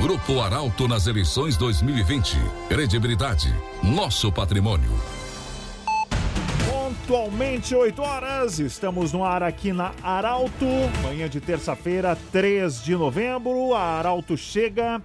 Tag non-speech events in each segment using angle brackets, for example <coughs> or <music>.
Grupo Arauto nas eleições 2020. Credibilidade, nosso patrimônio. Pontualmente 8 horas, estamos no ar aqui na Arauto. Manhã de terça-feira, 3 de novembro. A Arauto chega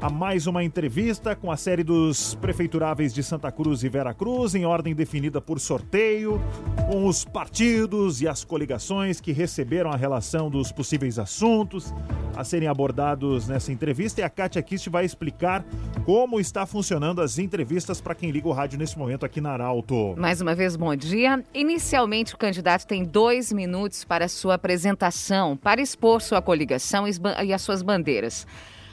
a mais uma entrevista com a série dos prefeituráveis de Santa Cruz e Vera Cruz, em ordem definida por sorteio, com os partidos e as coligações que receberam a relação dos possíveis assuntos a serem abordados nessa entrevista. E a Kátia Kist vai explicar como está funcionando as entrevistas para quem liga o rádio nesse momento aqui na Arauto. Mais uma vez, bom dia. Inicialmente, o candidato tem dois minutos para sua apresentação, para expor sua coligação e as suas bandeiras.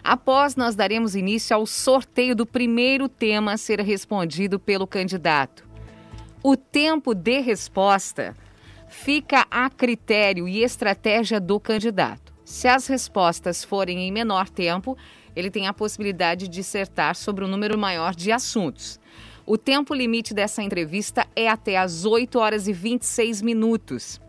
Após, nós daremos início ao sorteio do primeiro tema a ser respondido pelo candidato. O tempo de resposta fica a critério e estratégia do candidato. Se as respostas forem em menor tempo, ele tem a possibilidade de dissertar sobre um número maior de assuntos. O tempo limite dessa entrevista é até às 8 horas e 26 minutos.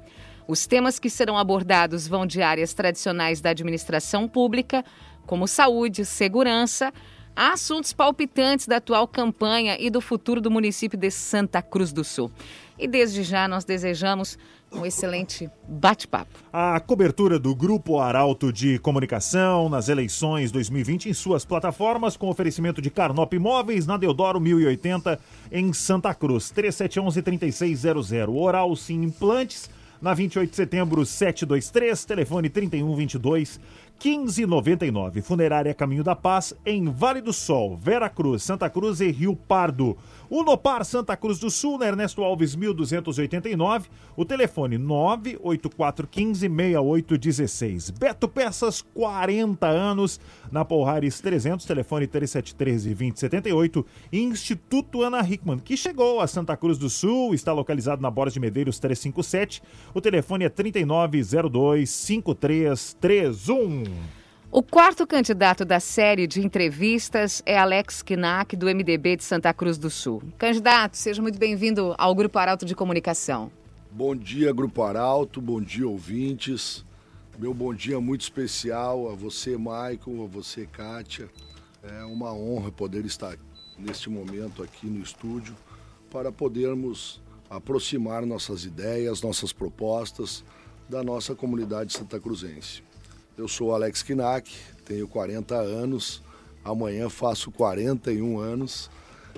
Os temas que serão abordados vão de áreas tradicionais da administração pública, como saúde, segurança, assuntos palpitantes da atual campanha e do futuro do município de Santa Cruz do Sul. E desde já nós desejamos um excelente bate-papo. A cobertura do Grupo Arauto de Comunicação nas eleições 2020 em suas plataformas, com oferecimento de Carnop Imóveis na Deodoro 1080 em Santa Cruz. 3711-3600. Oral Sim Implantes na 28 de setembro 723, telefone 3122 1599. Funerária Caminho da Paz, em Vale do Sol, Vera Cruz, Santa Cruz e Rio Pardo. Unopar Santa Cruz do Sul, na Ernesto Alves 1289. O telefone 984156816. Beto Peças, 40 anos. Na Polhares 300, telefone 3713-2078. Instituto Ana Hickman, que chegou a Santa Cruz do Sul, está localizado na Borges de Medeiros 357. O telefone é 3902-5331. O quarto candidato da série de entrevistas é Alex Knack, do MDB de Santa Cruz do Sul. Candidato, seja muito bem-vindo ao Grupo Arauto de Comunicação. Bom dia, Grupo Arauto, bom dia, ouvintes. Meu bom dia muito especial a você, Maicon, a você, Kátia. É uma honra poder estar neste momento aqui no estúdio para podermos aproximar nossas ideias, nossas propostas da nossa comunidade santa cruzense. Eu sou Alex Kinak, tenho 40 anos, amanhã faço 41 anos.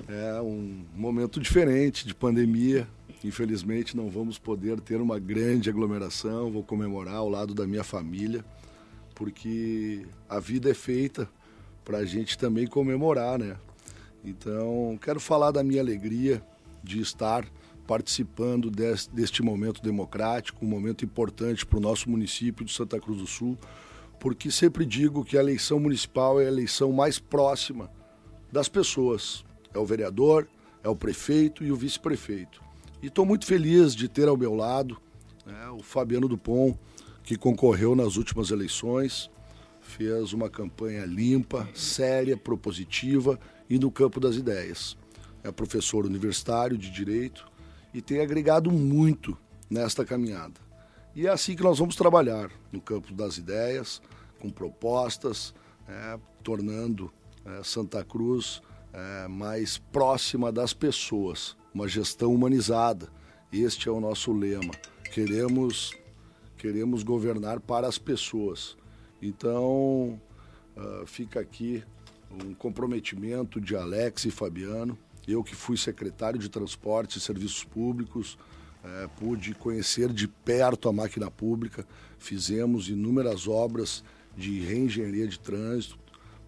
É um momento diferente de pandemia. Infelizmente não vamos poder ter uma grande aglomeração, vou comemorar ao lado da minha família, porque a vida é feita para a gente também comemorar, né? Então, quero falar da minha alegria de estar participando deste, momento democrático, um momento importante para o nosso município de Santa Cruz do Sul, porque sempre digo que a eleição municipal é a eleição mais próxima das pessoas. É o vereador, é o prefeito e o vice-prefeito. E estou muito feliz de ter ao meu lado né, o Fabiano Dupont, que concorreu nas últimas eleições, fez uma campanha limpa, séria, propositiva e no campo das ideias. É professor universitário de Direito e tem agregado muito nesta caminhada. E é assim que nós vamos trabalhar no campo das ideias, com propostas, é, tornando é, Santa Cruz é, mais próxima das pessoas, uma gestão humanizada. Este é o nosso lema. Queremos, queremos governar para as pessoas. Então, uh, fica aqui um comprometimento de Alex e Fabiano. Eu que fui secretário de Transporte e Serviços Públicos, é, pude conhecer de perto a máquina pública, fizemos inúmeras obras de reengenharia de trânsito,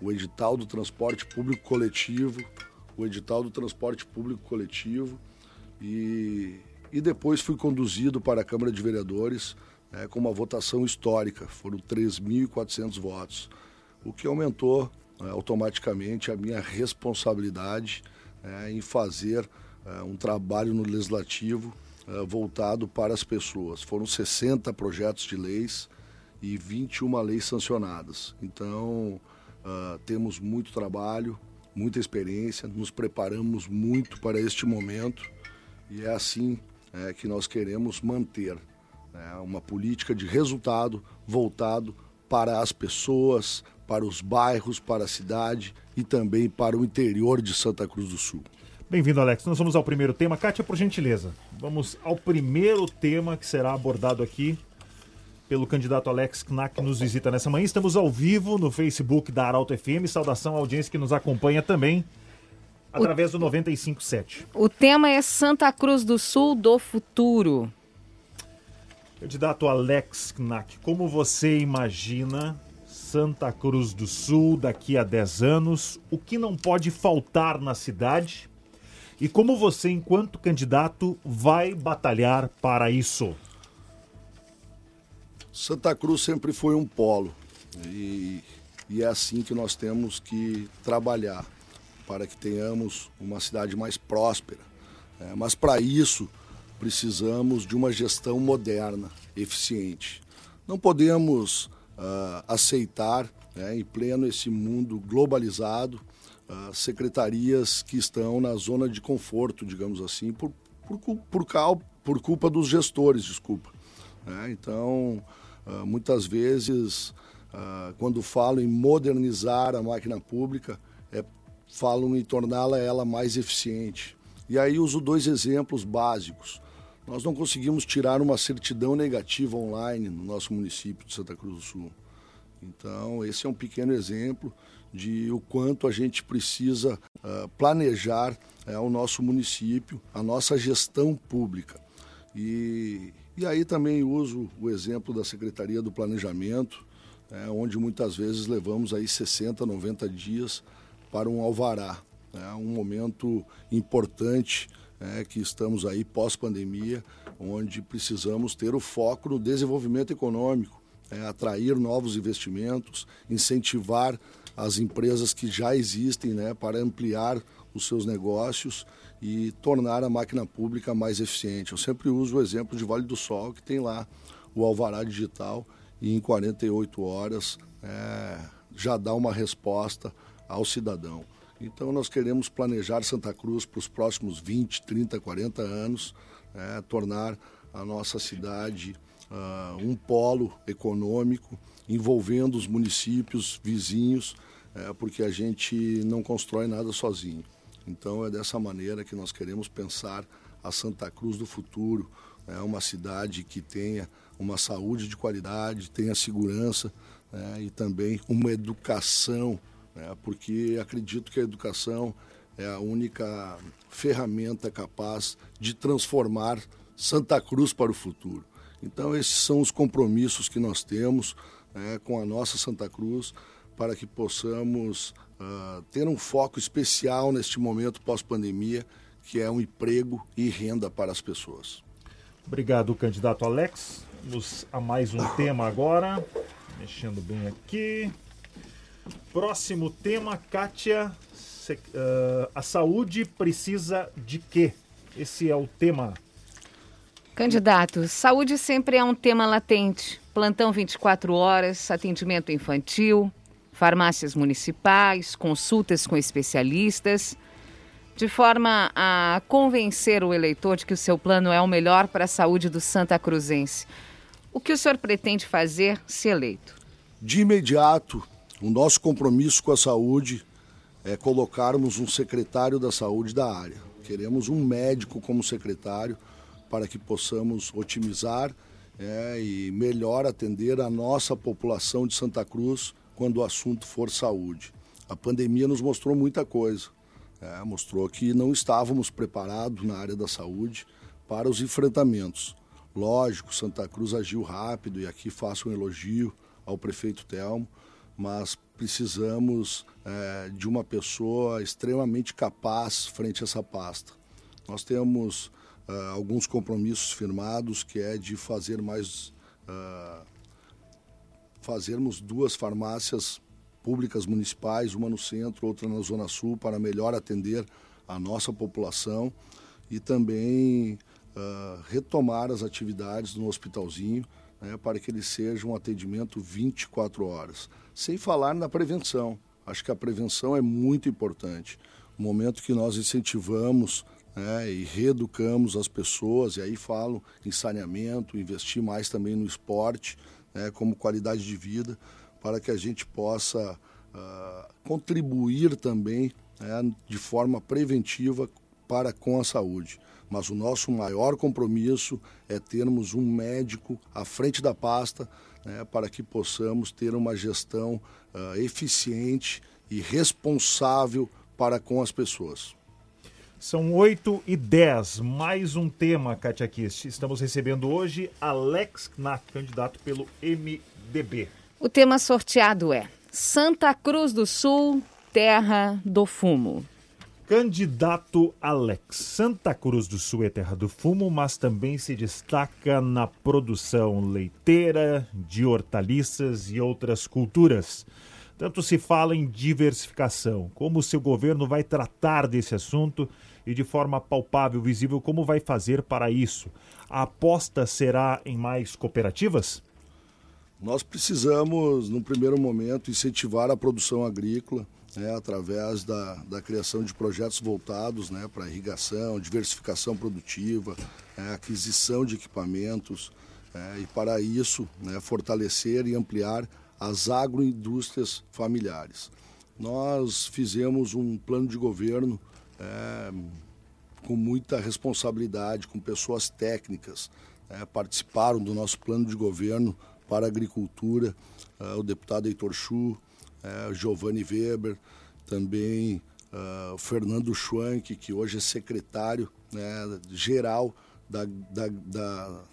o edital do transporte público coletivo, o edital do transporte público coletivo. E, e depois fui conduzido para a Câmara de Vereadores é, com uma votação histórica, foram 3.400 votos, o que aumentou é, automaticamente a minha responsabilidade é, em fazer é, um trabalho no legislativo uh, voltado para as pessoas. Foram 60 projetos de leis e 21 leis sancionadas. Então, uh, temos muito trabalho, muita experiência, nos preparamos muito para este momento e é assim é, que nós queremos manter né, uma política de resultado voltado para as pessoas, para os bairros, para a cidade e também para o interior de Santa Cruz do Sul. Bem-vindo, Alex. Nós vamos ao primeiro tema. Kátia, por gentileza, vamos ao primeiro tema que será abordado aqui pelo candidato Alex Knack que nos visita nessa manhã. Estamos ao vivo no Facebook da Arauto FM. Saudação à audiência que nos acompanha também através do 957. O tema é Santa Cruz do Sul do futuro. Candidato Alex Knack, como você imagina Santa Cruz do Sul daqui a 10 anos? O que não pode faltar na cidade? E como você, enquanto candidato, vai batalhar para isso? Santa Cruz sempre foi um polo e, e é assim que nós temos que trabalhar para que tenhamos uma cidade mais próspera. É, mas para isso precisamos de uma gestão moderna, eficiente. Não podemos uh, aceitar, né, em pleno esse mundo globalizado, uh, secretarias que estão na zona de conforto, digamos assim, por, por, por, por culpa dos gestores, desculpa. É, então, uh, muitas vezes, quando falo em modernizar a máquina pública, é, em torná-la ela mais eficiente. E aí uso dois exemplos básicos. Nós não conseguimos tirar uma certidão negativa online no nosso município de Santa Cruz do Sul. Então, esse é um pequeno exemplo de o quanto a gente precisa uh, planejar uh, o nosso município, a nossa gestão pública. E, e aí também uso o exemplo da Secretaria do Planejamento, uh, onde muitas vezes levamos aí 60, 90 dias para um alvará. É um momento importante é, que estamos aí pós-pandemia, onde precisamos ter o foco no desenvolvimento econômico, é, atrair novos investimentos, incentivar as empresas que já existem né, para ampliar os seus negócios e tornar a máquina pública mais eficiente. Eu sempre uso o exemplo de Vale do Sol, que tem lá o alvará digital e em 48 horas é, já dá uma resposta ao cidadão. Então nós queremos planejar Santa Cruz para os próximos 20, 30, 40 anos, é, tornar a nossa cidade uh, um polo econômico envolvendo os municípios vizinhos, é, porque a gente não constrói nada sozinho. Então é dessa maneira que nós queremos pensar a Santa Cruz do futuro, é uma cidade que tenha uma saúde de qualidade, tenha segurança é, e também uma educação, né, porque acredito que a educação é a única ferramenta capaz de transformar Santa Cruz para o futuro. Então, esses são os compromissos que nós temos né, com a nossa Santa Cruz para que possamos uh, ter um foco especial neste momento pós-pandemia, que é um emprego e renda para as pessoas. Obrigado, candidato Alex. Vamos a mais um tema agora. Mexendo bem aqui. Próximo tema, Kátia. Uh, a saúde precisa de quê? Esse é o tema. Candidato, saúde sempre é um tema latente. Plantão 24 horas, atendimento infantil, farmácias municipais, consultas com especialistas, de forma a convencer o eleitor de que o seu plano é o melhor para a saúde do Santa Cruzense. O que o senhor pretende fazer se eleito? De imediato, o nosso compromisso com a saúde é colocarmos um secretário da saúde da área. Queremos um médico como secretário para que possamos otimizar é, e melhor atender a nossa população de Santa Cruz quando o assunto for saúde. A pandemia nos mostrou muita coisa. É, mostrou que não estávamos preparados na área da saúde para os enfrentamentos. Lógico, Santa Cruz agiu rápido e aqui faço um elogio ao prefeito Telmo, mas precisamos é, de uma pessoa extremamente capaz frente a essa pasta. Nós temos uh, alguns compromissos firmados, que é de fazer mais. Uh, fazermos duas farmácias públicas municipais, uma no centro, outra na Zona Sul, para melhor atender a nossa população e também uh, retomar as atividades no hospitalzinho né, para que ele seja um atendimento 24 horas. Sem falar na prevenção. Acho que a prevenção é muito importante. O momento que nós incentivamos né, e reeducamos as pessoas, e aí falo em saneamento, investir mais também no esporte, né, como qualidade de vida, para que a gente possa uh, contribuir também né, de forma preventiva para com a saúde. Mas o nosso maior compromisso é termos um médico à frente da pasta né, para que possamos ter uma gestão uh, eficiente e responsável para com as pessoas. São 8 e 10, mais um tema, Katia Kist. Estamos recebendo hoje Alex Knack, candidato pelo MDB. O tema sorteado é Santa Cruz do Sul, terra do fumo. Candidato Alex. Santa Cruz do Sul é terra do fumo, mas também se destaca na produção leiteira, de hortaliças e outras culturas. Tanto se fala em diversificação, como o seu governo vai tratar desse assunto e de forma palpável, visível, como vai fazer para isso. A aposta será em mais cooperativas? Nós precisamos, num primeiro momento, incentivar a produção agrícola né, através da, da criação de projetos voltados né, para irrigação, diversificação produtiva, né, aquisição de equipamentos é, e, para isso, né, fortalecer e ampliar as agroindústrias familiares. Nós fizemos um plano de governo é, com muita responsabilidade, com pessoas técnicas, é, participaram do nosso plano de governo para a agricultura, é, o deputado Heitor Chu, é, Giovanni Weber, também o Fernando Schwank, que hoje é secretário né, geral da, da, da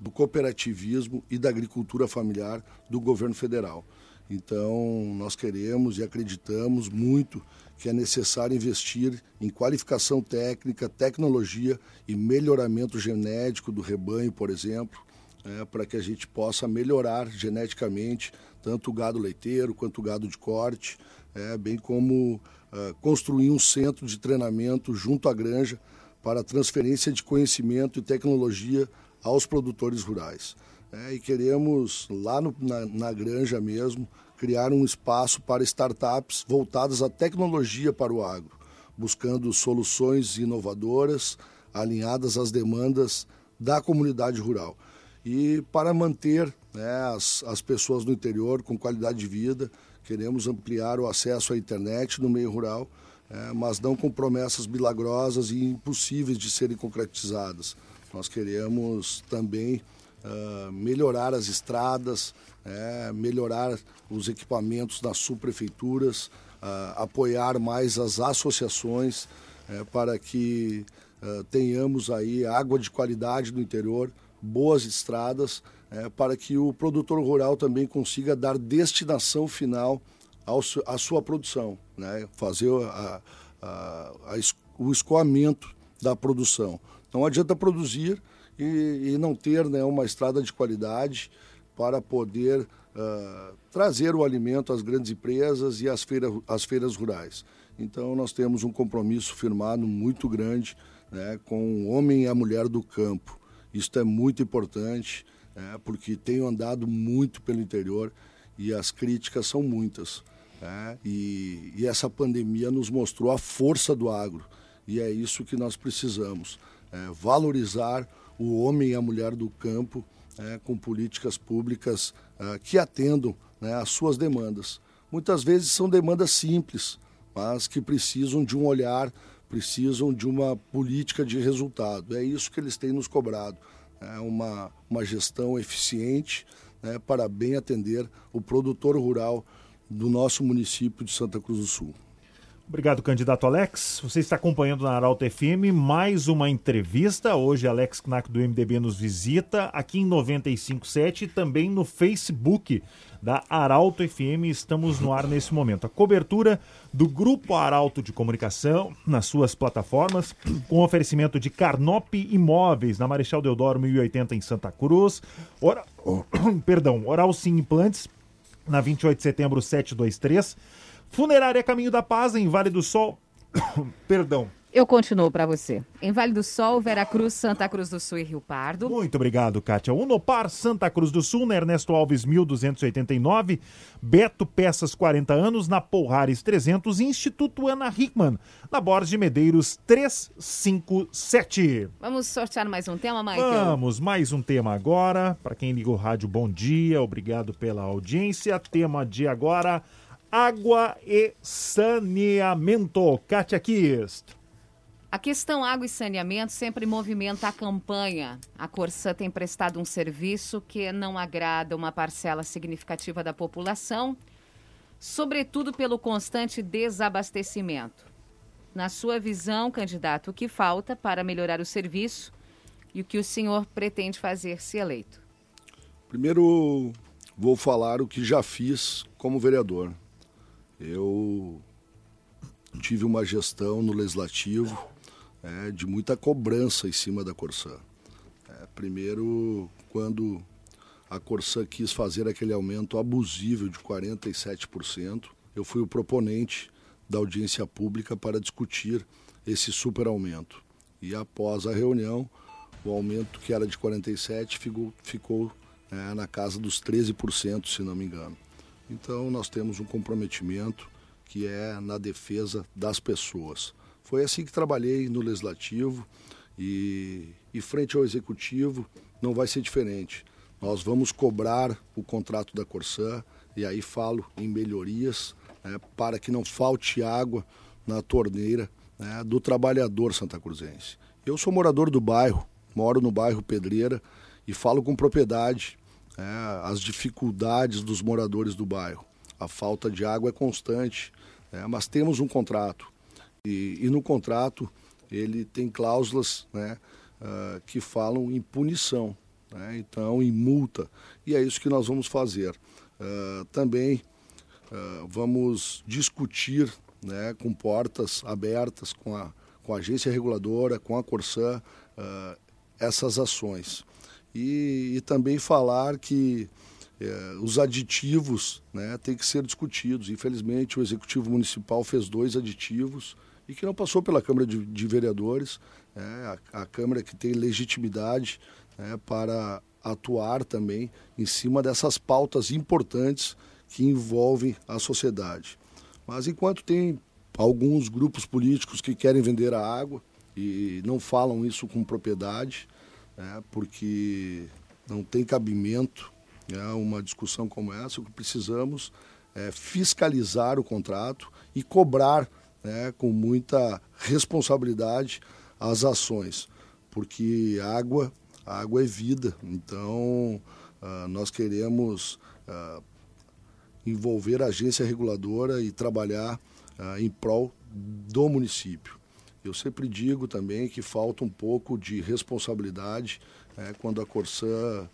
do cooperativismo e da agricultura familiar do governo federal. Então, nós queremos e acreditamos muito que é necessário investir em qualificação técnica, tecnologia e melhoramento genético do rebanho, por exemplo, é, para que a gente possa melhorar geneticamente tanto o gado leiteiro quanto o gado de corte, é, bem como uh, construir um centro de treinamento junto à granja para transferência de conhecimento e tecnologia aos produtores rurais. É, e queremos, lá no, na, na granja mesmo, criar um espaço para startups voltadas à tecnologia para o agro, buscando soluções inovadoras alinhadas às demandas da comunidade rural. E para manter né, as, as pessoas no interior com qualidade de vida, queremos ampliar o acesso à internet no meio rural, é, mas não com promessas milagrosas e impossíveis de serem concretizadas. Nós queremos também uh, melhorar as estradas, é, melhorar os equipamentos das subprefeituras, uh, apoiar mais as associações é, para que uh, tenhamos aí água de qualidade no interior, boas estradas, é, para que o produtor rural também consiga dar destinação final ao, à sua produção, né? fazer a, a, a, o escoamento da produção. Não adianta produzir e, e não ter né, uma estrada de qualidade para poder uh, trazer o alimento às grandes empresas e às, feira, às feiras rurais. Então, nós temos um compromisso firmado muito grande né, com o homem e a mulher do campo. Isso é muito importante, né, porque tenho andado muito pelo interior e as críticas são muitas. Né, e, e essa pandemia nos mostrou a força do agro. E é isso que nós precisamos é, valorizar o homem e a mulher do campo é, com políticas públicas é, que atendam né, às suas demandas. Muitas vezes são demandas simples, mas que precisam de um olhar, precisam de uma política de resultado. É isso que eles têm nos cobrado. É uma, uma gestão eficiente né, para bem atender o produtor rural do nosso município de Santa Cruz do Sul. Obrigado, candidato Alex. Você está acompanhando na Arauto FM mais uma entrevista. Hoje, Alex Knack do MDB nos visita aqui em 95.7 e também no Facebook da Arauto FM. Estamos no ar nesse momento. A cobertura do Grupo Arauto de Comunicação nas suas plataformas, com oferecimento de Carnop Imóveis na Marechal Deodoro 1080 em Santa Cruz. Ora... <coughs> Perdão, Oral Sim Implantes na 28 de setembro 723. Funerária Caminho da Paz, em Vale do Sol. <coughs> Perdão. Eu continuo para você. Em Vale do Sol, Veracruz, Santa Cruz do Sul e Rio Pardo. Muito obrigado, Kátia. Unopar, Santa Cruz do Sul, na Ernesto Alves 1289, Beto Peças 40 anos, na Porrares 300, Instituto Ana Hickman, na Borges de Medeiros 357. Vamos sortear mais um tema, Michael? Vamos, mais um tema agora. Para quem ligou o rádio, bom dia, obrigado pela audiência. Tema de agora, água e saneamento. Kátia Kist. A questão água e saneamento sempre movimenta a campanha. A Corsã tem prestado um serviço que não agrada uma parcela significativa da população, sobretudo pelo constante desabastecimento. Na sua visão, candidato, o que falta para melhorar o serviço e o que o senhor pretende fazer se eleito? Primeiro, vou falar o que já fiz como vereador. Eu tive uma gestão no legislativo é, de muita cobrança em cima da Corsã. É, primeiro, quando a Corsã quis fazer aquele aumento abusivo de 47%, eu fui o proponente da audiência pública para discutir esse super aumento. E após a reunião, o aumento que era de 47% ficou, ficou é, na casa dos 13%, se não me engano. Então, nós temos um comprometimento que é na defesa das pessoas. Foi assim que trabalhei no Legislativo e, e frente ao Executivo não vai ser diferente. Nós vamos cobrar o contrato da Corsã e aí falo em melhorias né, para que não falte água na torneira né, do trabalhador santacruzense. Eu sou morador do bairro, moro no bairro Pedreira e falo com propriedade né, as dificuldades dos moradores do bairro. A falta de água é constante, né, mas temos um contrato. E, e no contrato ele tem cláusulas né, uh, que falam em punição, né, então em multa. E é isso que nós vamos fazer. Uh, também uh, vamos discutir né, com portas abertas com a, com a agência reguladora, com a Corsã, essas ações. E, e, também falar que eh, os aditivos né, têm que ser discutidos. Infelizmente, o Executivo Municipal fez dois aditivos e que não passou pela Câmara de, de Vereadores, né, a, a, Câmara que tem legitimidade né, para atuar também em cima dessas pautas importantes que envolvem a sociedade. Mas enquanto tem alguns grupos políticos que querem vender a água e não falam isso com propriedade, né, porque não tem cabimento né, uma discussão como essa, o que precisamos é fiscalizar o contrato e cobrar né, com muita responsabilidade as ações, porque água, água é vida. Então, uh, nós queremos uh, envolver a agência reguladora e trabalhar uh, em prol do município. Eu sempre digo também que falta um pouco de responsabilidade né, quando a Corsã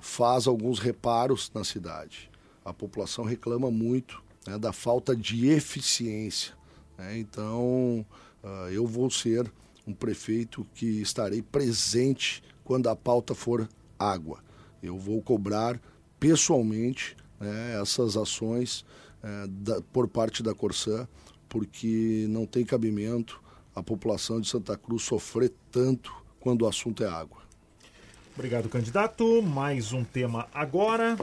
faz alguns reparos na cidade. A população reclama muito né, da falta de eficiência. Né? Então, uh, eu vou ser um prefeito que estarei presente quando a pauta for água. Eu vou cobrar pessoalmente né, essas ações uh, da, por parte da Corsã, porque não tem cabimento a população de Santa Cruz sofrer tanto quando o assunto é água. Obrigado, candidato. Mais um tema agora.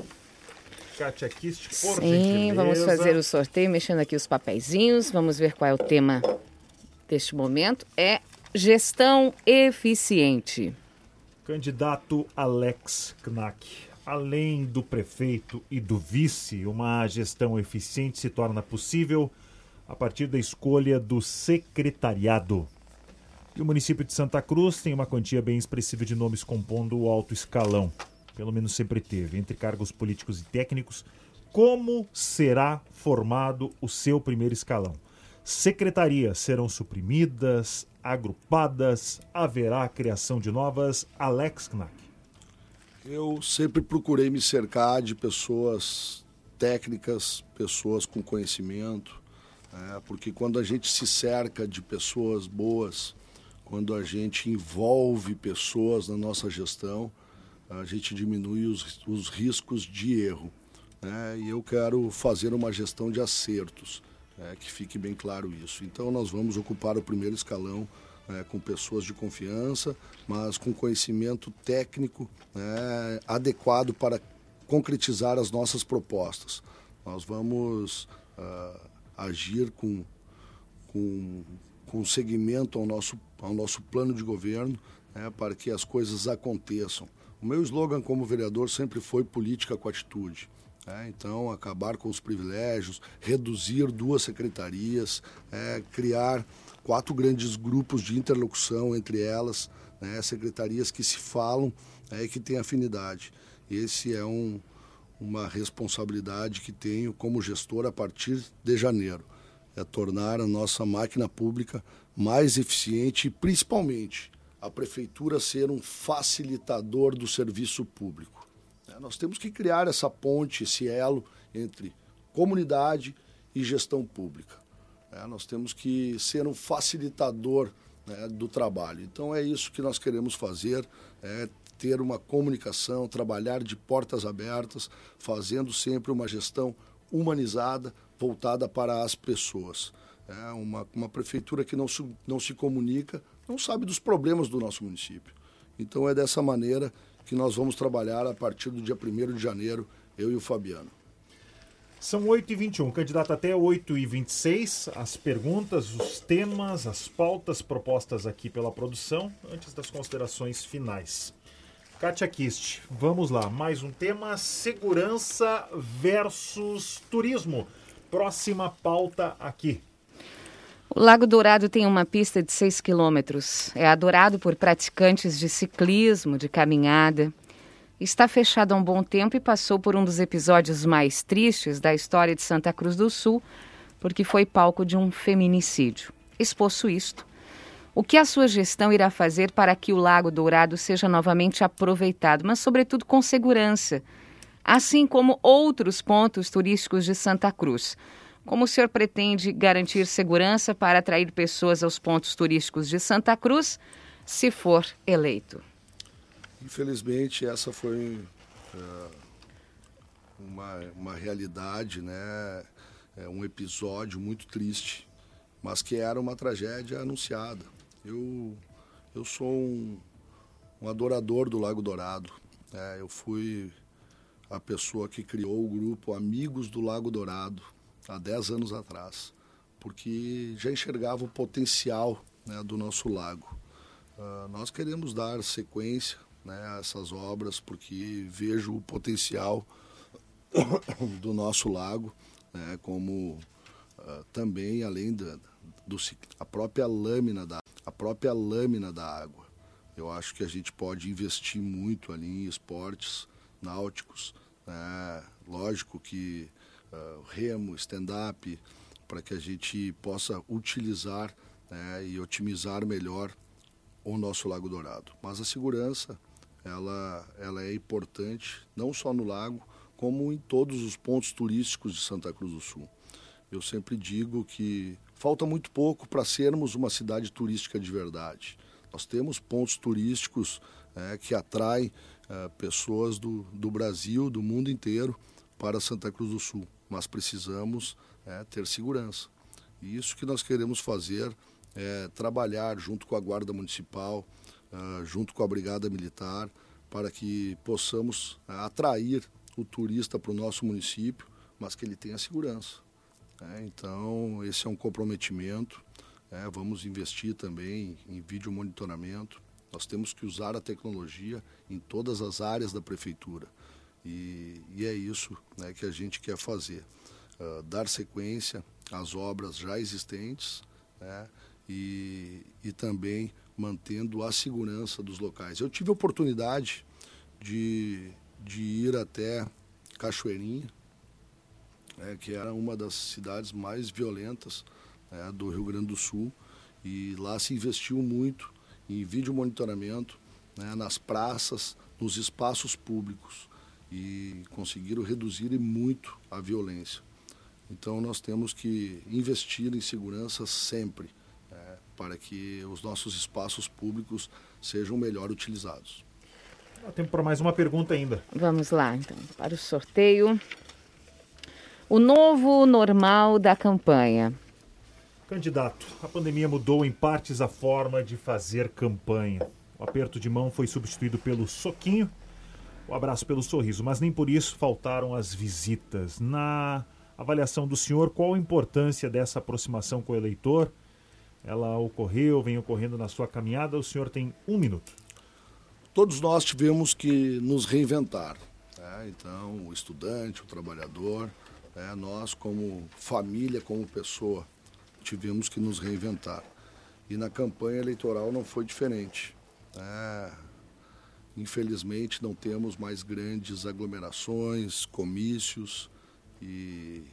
Kátia Kist, por Sim, gentileza. vamos fazer o sorteio, mexendo aqui os papeizinhos. Vamos ver qual é o tema deste momento. É gestão eficiente. Candidato Alex Knack. Além do prefeito e do vice, uma gestão eficiente se torna possível a partir da escolha do secretariado. E o município de Santa Cruz tem uma quantia bem expressiva de nomes compondo o alto escalão pelo menos sempre teve, entre cargos políticos e técnicos, como será formado o seu primeiro escalão? Secretarias serão suprimidas, agrupadas, haverá a criação de novas? Alex Knack. Eu sempre procurei me cercar de pessoas técnicas, pessoas com conhecimento, é, porque quando a gente se cerca de pessoas boas, quando a gente envolve pessoas na nossa gestão, a gente diminui os, os riscos de erro. Né? E eu quero fazer uma gestão de acertos. É, que fique bem claro isso. Então nós vamos ocupar o primeiro escalão é, com pessoas de confiança, mas com conhecimento técnico é, adequado para concretizar as nossas propostas. Nós vamos uh, agir com, com, com seguimento ao nosso, ao nosso plano de governo é, para que as coisas aconteçam. O meu slogan como vereador sempre foi política com atitude. É, então, acabar com os privilégios, reduzir duas secretarias, é, criar quatro grandes grupos de interlocução entre elas, né, secretarias que se falam é, e que têm afinidade. Esse é um, uma responsabilidade que tenho como gestor a partir de janeiro. É tornar a nossa máquina pública mais eficiente e, principalmente, a prefeitura ser um facilitador do serviço público. É, nós temos que criar essa ponte, esse elo entre comunidade e gestão pública. É, nós temos que ser um facilitador né, do trabalho. Então é isso que nós queremos fazer, é ter uma comunicação, trabalhar de portas abertas, fazendo sempre uma gestão humanizada, voltada para as pessoas. É uma, uma prefeitura que não se, não se comunica, não sabe dos problemas do nosso município. Então é dessa maneira que nós vamos trabalhar a partir do dia 1 de janeiro, eu e o Fabiano. São 8h21, candidato até 8h26. As perguntas, os temas, as pautas propostas aqui pela produção, antes das considerações finais. Kátia Kist, vamos lá. Mais um tema: segurança versus turismo. Próxima pauta aqui. O Lago Dourado tem uma pista de 6 quilômetros. É adorado por praticantes de ciclismo, de caminhada está fechado há um bom tempo e passou por um dos episódios mais tristes da história de Santa Cruz do Sul, porque foi palco de um feminicídio. Exposto isto, o que a sua gestão irá fazer para que o Lago Dourado seja novamente aproveitado, mas sobretudo com segurança, assim como outros pontos turísticos de Santa Cruz? Como o senhor pretende garantir segurança para atrair pessoas aos pontos turísticos de Santa Cruz, se for eleito? Infelizmente, essa foi uh, uma, uma realidade, né? É um episódio muito triste, mas que era uma tragédia anunciada. Eu, eu sou um, um adorador do Lago Dourado. Né? Eu fui a pessoa que criou o grupo Amigos do Lago Dourado há 10 anos atrás, porque já enxergava o potencial né, do nosso lago. Uh, nós queremos dar sequência né, essas obras, porque vejo o potencial <coughs> do nosso lago, né, como uh, também além da do, a própria lâmina da a própria lâmina da água. Eu acho que a gente pode investir muito ali em esportes náuticos, né, lógico que uh, remo, stand-up, para que a gente possa utilizar né, e otimizar melhor o nosso Lago Dourado. Mas a segurança ela, ela é importante não só no lago, como em todos os pontos turísticos de Santa Cruz do Sul. Eu sempre digo que falta muito pouco para sermos uma cidade turística de verdade. Nós temos pontos turísticos é, que atraem é, pessoas do, do Brasil, do mundo inteiro, para Santa Cruz do Sul, mas precisamos é, ter segurança. E isso que nós queremos fazer é trabalhar junto com a Guarda Municipal, uh, junto com a Brigada Militar, para que possamos atrair o turista para o nosso município, mas que ele tenha segurança. É, então, esse é um comprometimento. É, vamos investir também em vídeo monitoramento. Nós temos que usar a tecnologia em todas as áreas da prefeitura. E, e é isso né, que a gente quer fazer. Uh, dar sequência às obras já existentes né, e, e também mantendo a segurança dos locais. Eu tive a oportunidade de, de ir até Cachoeirinha, né, que era uma das cidades mais violentas né, do Rio Grande do Sul, e lá se investiu muito em vídeo monitoramento né, nas praças, nos espaços públicos, e conseguiram reduzir muito a violência. Então nós temos que investir em segurança sempre para que os nossos espaços públicos sejam melhor utilizados. Há tempo para mais uma pergunta ainda. Vamos lá, então, para o sorteio. O novo normal da campanha. Candidato, a pandemia mudou em partes a forma de fazer campanha. O aperto de mão foi substituído pelo soquinho, o abraço pelo sorriso, mas nem por isso faltaram as visitas. Na avaliação do senhor, qual a importância dessa aproximação com o eleitor? Ela ocorreu, vem ocorrendo na sua caminhada. O senhor tem um minuto. Todos nós tivemos que nos reinventar. Né? Então, o estudante, o trabalhador, né? nós, como família, como pessoa, tivemos que nos reinventar. E na campanha eleitoral não foi diferente. É, infelizmente não temos mais grandes aglomerações, comícios e,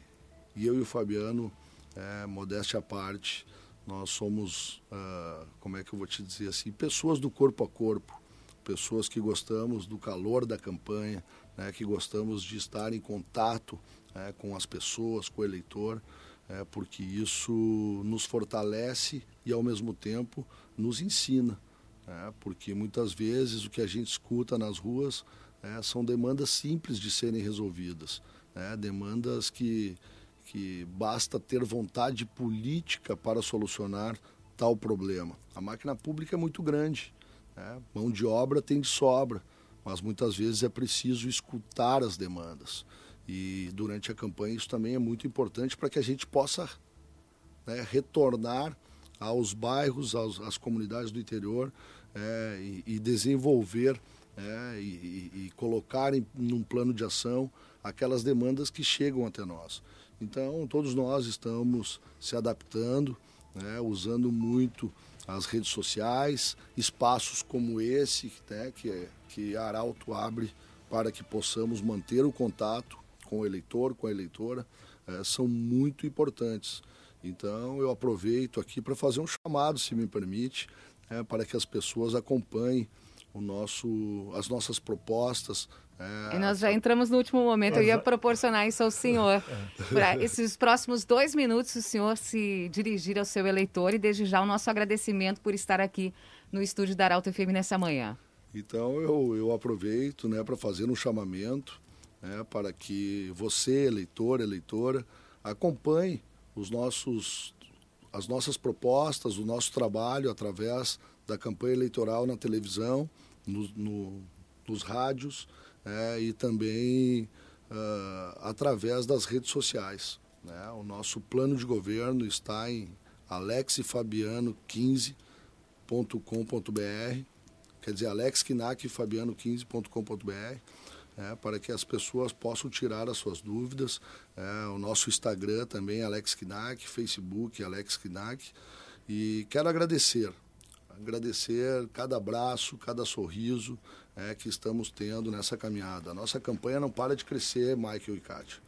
e eu e o Fabiano, é, modéstia à parte, nós somos, uh, como é que eu vou te dizer assim, pessoas do corpo a corpo, pessoas que gostamos do calor da campanha, né, que gostamos de estar em contato é, com as pessoas, com o eleitor, é, porque isso nos fortalece e ao mesmo tempo nos ensina né? porque muitas vezes o que a gente escuta nas ruas né, são demandas simples de serem resolvidas, né? demandas que, que basta ter vontade política para solucionar tal problema. A máquina pública é muito grande, né? mão de obra tem de sobra, mas muitas vezes é preciso escutar as demandas. E durante a campanha isso também é muito importante para que a gente possa né, retornar aos bairros, aos, às comunidades do interior é, e, e, desenvolver é, e, e, colocar em num plano de ação aquelas demandas que chegam até nós. Então, todos nós estamos se adaptando, né, usando muito as redes sociais, espaços como esse né, que, é, que Arauto abre para que possamos manter o contato com o eleitor, com a eleitora, é, são muito importantes. Então, eu aproveito aqui para fazer um chamado, se me permite, é, para que as pessoas acompanhem o nosso, as nossas propostas. É, e nós já entramos no último momento, eu ia proporcionar isso ao senhor. <laughs> Para esses próximos dois minutos, o senhor se dirigir ao seu eleitor e desde já o nosso agradecimento por estar aqui no estúdio da Arauto FM nessa manhã. Então eu, eu aproveito né, para fazer um chamamento né, para que você, eleitor, eleitora, acompanhe os nossos as nossas propostas, o nosso trabalho através da campanha eleitoral na televisão, no, no, nos rádios é, e também uh, através das redes sociais. Né? O nosso plano de governo está em alexfabiano15.com.br, quer dizer, alexknackfabiano15.com.br é, para que as pessoas possam tirar as suas dúvidas. É, o nosso Instagram também, Alex Knack, Facebook, Alex Knack. E quero agradecer, agradecer cada abraço, cada sorriso é, que estamos tendo nessa caminhada. A nossa campanha não para de crescer, Michael e Kátia.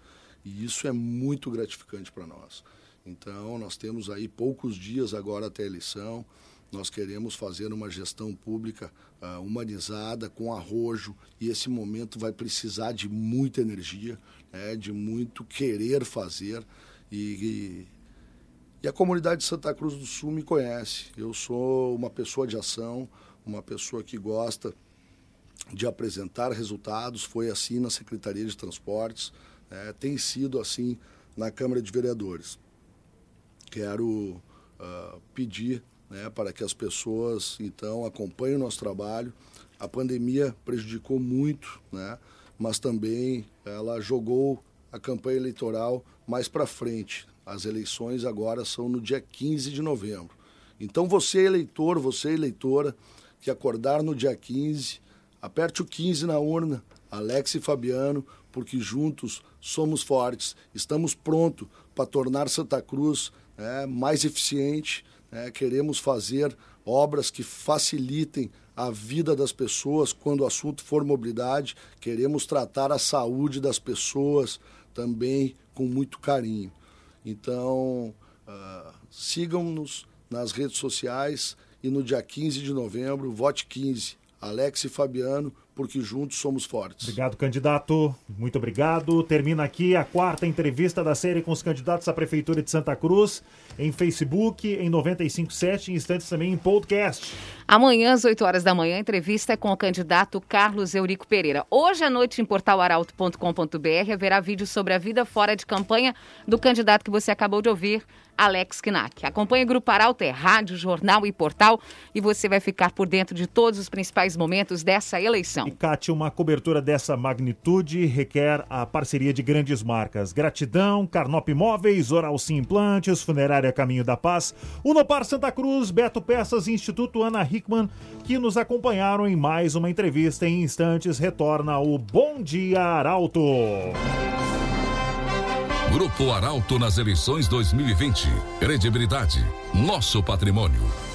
E isso é muito gratificante para nós. Então, nós temos aí poucos dias agora até a eleição. Nós queremos fazer uma gestão pública uh, humanizada, com arrojo, e esse momento vai precisar de muita energia, né, de muito querer fazer. E, e, e, a comunidade de Santa Cruz do Sul me conhece. Eu sou uma pessoa de ação, uma pessoa que gosta de apresentar resultados. Foi assim na Secretaria de Transportes, né, tem sido assim na Câmara de Vereadores. Quero uh, pedir né, para que as pessoas então acompanhem o nosso trabalho. A pandemia prejudicou muito, né, mas também ela jogou a campanha eleitoral mais para frente. As eleições agora são no dia 15 de novembro. Então você eleitor, você eleitora que acordar no dia 15, aperte o 15 na urna, Alex e Fabiano, porque juntos somos fortes, estamos prontos para tornar Santa Cruz né, mais eficiente, é, queremos fazer obras que facilitem a vida das pessoas quando o assunto for mobilidade. Queremos tratar a saúde das pessoas também com muito carinho. Então, uh, sigam-nos nas redes sociais e no dia 15 de novembro, vote 15, Alex e Fabiano, porque juntos somos fortes. Obrigado, candidato. Muito obrigado. Termina aqui a quarta entrevista da série com os candidatos à Prefeitura de Santa Cruz, em Facebook, em 957, em instantes também em podcast. Amanhã, às 8 horas da manhã, a entrevista é com o candidato Carlos Eurico Pereira. Hoje à noite, em portalaralto.com.br, haverá vídeo sobre a vida fora de campanha do candidato que você acabou de ouvir, Alex Knack. Acompanhe o Grupo Arauto, é rádio, jornal e portal, e você vai ficar por dentro de todos os principais momentos dessa eleição. E, uma cobertura dessa magnitude requer a parceria de grandes marcas. Gratidão, Carnop Imóveis, Oral Sim Implantes, Funerária Caminho da Paz, Unopar Santa Cruz, Beto Peças, Instituto Ana Hickman, que nos acompanharam em mais uma entrevista. Em instantes, retorna o Bom Dia Arauto. Grupo Arauto nas eleições 2020. Credibilidade, nosso patrimônio.